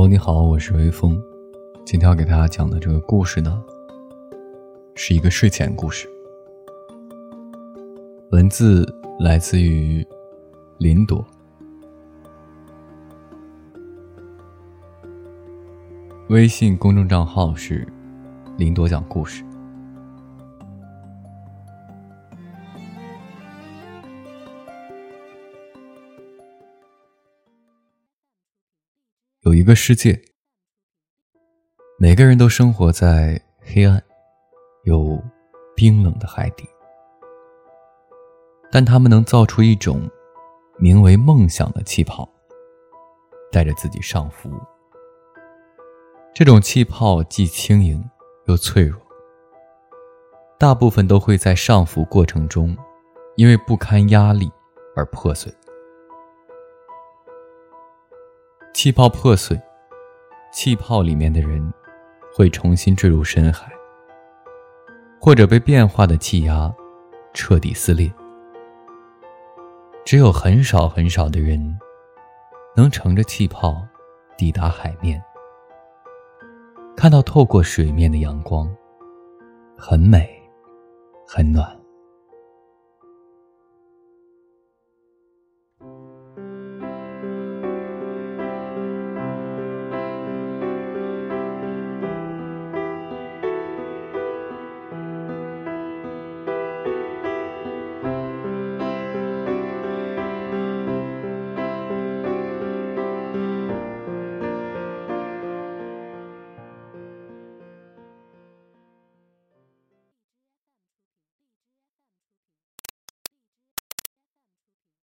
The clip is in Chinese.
哦你好，我是微风。今天要给大家讲的这个故事呢，是一个睡前故事。文字来自于林朵，微信公众账号是林朵讲故事。有一个世界，每个人都生活在黑暗、有冰冷的海底，但他们能造出一种名为梦想的气泡，带着自己上浮。这种气泡既轻盈又脆弱，大部分都会在上浮过程中，因为不堪压力而破碎。气泡破碎，气泡里面的人会重新坠入深海，或者被变化的气压彻底撕裂。只有很少很少的人能乘着气泡抵达海面，看到透过水面的阳光，很美，很暖。